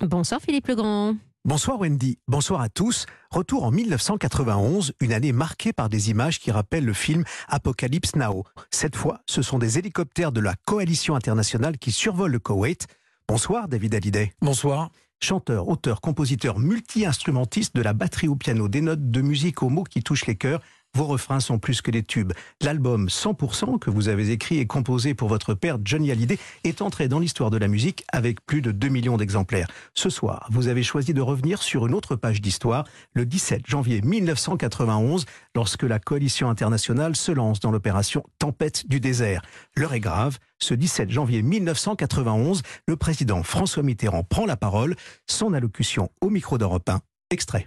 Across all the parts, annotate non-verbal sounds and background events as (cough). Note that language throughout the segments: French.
Bonsoir Philippe Legrand. Bonsoir Wendy, bonsoir à tous. Retour en 1991, une année marquée par des images qui rappellent le film Apocalypse Now. Cette fois, ce sont des hélicoptères de la coalition internationale qui survolent le Koweït. Bonsoir David Hallyday. Bonsoir. Chanteur, auteur, compositeur, multi-instrumentiste de la batterie au piano, des notes de musique aux mots qui touchent les cœurs, vos refrains sont plus que des tubes. L'album 100% que vous avez écrit et composé pour votre père Johnny Hallyday est entré dans l'histoire de la musique avec plus de 2 millions d'exemplaires. Ce soir, vous avez choisi de revenir sur une autre page d'histoire, le 17 janvier 1991, lorsque la coalition internationale se lance dans l'opération Tempête du désert. L'heure est grave. Ce 17 janvier 1991, le président François Mitterrand prend la parole. Son allocution au micro d'Europe 1. Extrait.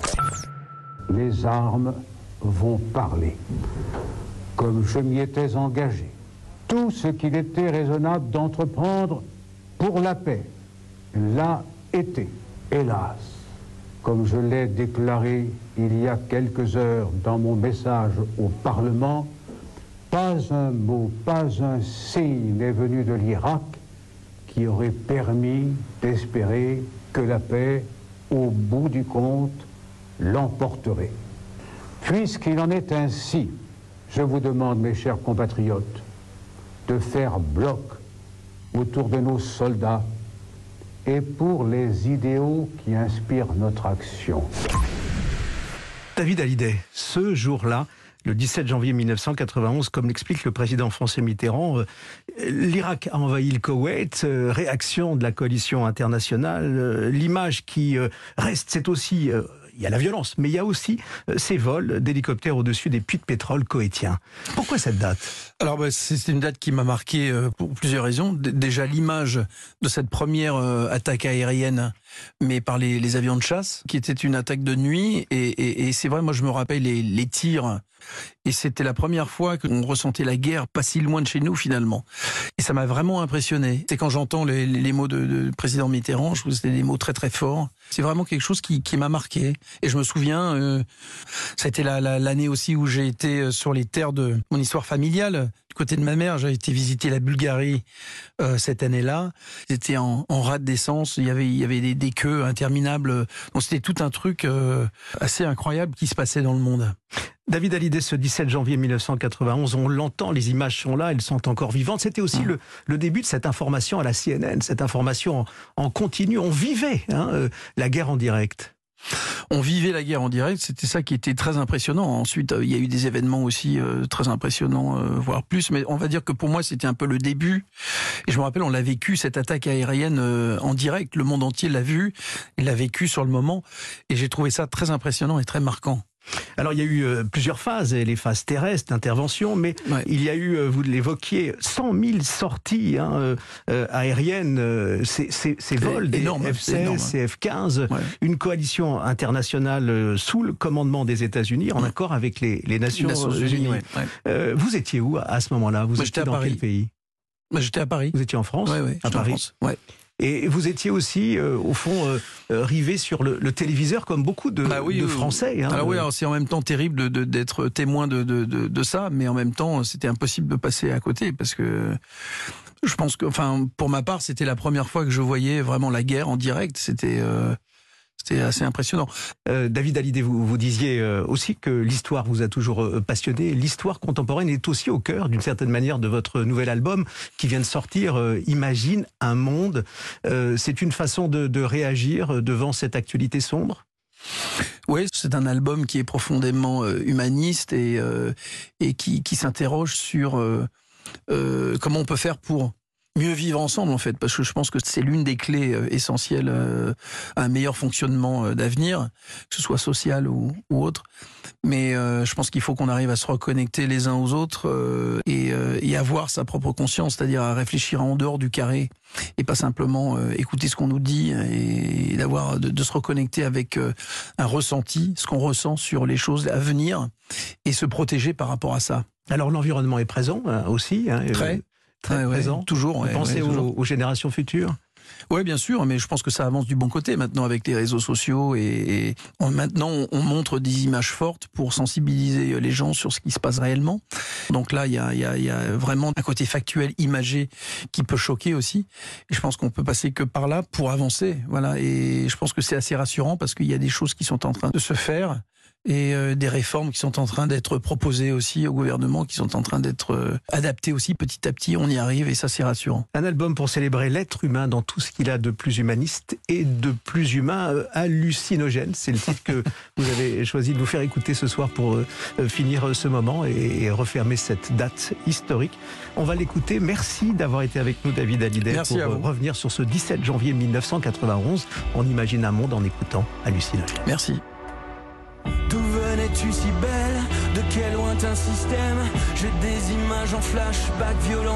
Les armes vont parler, comme je m'y étais engagé. Tout ce qu'il était raisonnable d'entreprendre pour la paix l'a été, hélas. Comme je l'ai déclaré il y a quelques heures dans mon message au Parlement, pas un mot, pas un signe n'est venu de l'Irak qui aurait permis d'espérer que la paix, au bout du compte, l'emporterait. Puisqu'il en est ainsi, je vous demande, mes chers compatriotes, de faire bloc autour de nos soldats et pour les idéaux qui inspirent notre action. David Hallyday, ce jour-là, le 17 janvier 1991, comme l'explique le président François Mitterrand, euh, l'Irak a envahi le Koweït, euh, réaction de la coalition internationale, euh, l'image qui reste, c'est aussi il y a la violence, mais il y a aussi euh, ces vols d'hélicoptères au-dessus des puits de pétrole coétiens. Pourquoi cette date? Alors, bah, c'est une date qui m'a marqué euh, pour plusieurs raisons. déjà, l'image de cette première euh, attaque aérienne, mais par les, avions de chasse, qui était une attaque de nuit. Et, c'est vrai, moi, je me rappelle les, les tirs et c'était la première fois qu'on ressentait la guerre pas si loin de chez nous finalement. Et ça m'a vraiment impressionné. C'est quand j'entends les, mots de, président Mitterrand, je trouve que c'était des mots très très forts. C'est vraiment quelque chose qui, m'a marqué. Et je me souviens, euh, été l'année aussi où j'ai été euh, sur les terres de mon histoire familiale. Du côté de ma mère, j'ai été visiter la Bulgarie euh, cette année-là. C'était en, en rade d'essence. Il y avait, il y avait des, queues interminables. Donc c'était tout un truc assez incroyable qui se passait dans le monde. David Hallyday, ce 17 janvier 1991, on l'entend, les images sont là, elles sont encore vivantes. C'était aussi mm. le, début de cette information à la CNN, cette information en, continu. On vivait hein, euh, la guerre en direct. On vivait la guerre en direct, c'était ça qui était très impressionnant. Ensuite, euh, il y a eu des événements aussi euh, très impressionnants, voire plus. Mais on va dire que pour moi, c'était un peu le début. Et je me rappelle, on l'a vécu, cette attaque aérienne en direct. Le monde entier l'a vu, il l'a vécu sur le moment. Et j'ai trouvé ça très impressionnant et très marquant. Alors il y a eu euh, plusieurs phases, les phases terrestres d'intervention, mais il y a eu, euh, vous l'évoquiez, 100 000 sorties hein, euh, aériennes, ces, vols des F-16, F-15, une coalition internationale sous le commandement des États-Unis, en accord avec les, Nations, Unies. vous étiez où à ce moment-là? Vous étiez dans quel pays? J'étais à Paris. Vous étiez en France? À Paris. France. Et vous étiez aussi, euh, au fond, euh, euh, rivé sur le, téléviseur, comme beaucoup de, bah Français. Hein, alors oui, c'est en même temps terrible d'être témoin de, de, ça, mais en même temps, c'était impossible de passer à côté, parce que je pense que, enfin, pour ma part, c'était la première fois que je voyais vraiment la guerre en direct. C'était c'était assez impressionnant. Euh, David Hallyday, vous, disiez euh, aussi que l'histoire vous a toujours euh, passionné. L'histoire contemporaine est aussi au cœur, d'une certaine manière, de votre nouvel album qui vient de sortir, Imagine un monde. C'est une façon de, réagir devant cette actualité sombre? Oui, c'est un album qui est profondément humaniste et, qui s'interroge sur comment on peut faire pour mieux vivre ensemble en fait, parce que je pense que c'est l'une des clés euh, essentielles euh, à un meilleur fonctionnement euh, d'avenir, que ce soit social ou, autre. Mais je pense qu'il faut qu'on arrive à se reconnecter les uns aux autres et, et, avoir sa propre conscience, c'est-à-dire à réfléchir en dehors du carré et pas simplement écouter ce qu'on nous dit et, d'avoir de, de, se reconnecter avec un ressenti, ce qu'on ressent sur les choses à venir et se protéger par rapport à ça. Alors l'environnement est présent aussi. Hein, Très très présent. Toujours. Pensez aux, générations futures? Oui, bien sûr, mais je pense que ça avance du bon côté maintenant avec les réseaux sociaux et, maintenant on, montre des images fortes pour sensibiliser les gens sur ce qui se passe réellement. Donc là, il y a, vraiment un côté factuel, imagé qui peut choquer aussi. Et je pense qu'on peut passer que par là pour avancer. Voilà. Et je pense que c'est assez rassurant parce qu'il y a des choses qui sont en train de se faire et euh, des réformes qui sont en train d'être proposées aussi au gouvernement, qui sont en train d'être euh, adaptées aussi petit à petit. On y arrive et ça c'est rassurant. Un album pour célébrer l'être humain dans tout ce qu'il a de plus humaniste et de plus humain euh, hallucinogène. C'est le titre que (laughs) vous avez choisi de vous faire écouter ce soir pour finir ce moment et, refermer cette date historique. On va l'écouter. Merci d'avoir été avec nous, David Hallyday, pour revenir sur ce 17 janvier 1991. On imagine un monde en écoutant hallucinogène. Merci. Venais-tu si belle. De quel lointain système? J'ai des images en flashback violent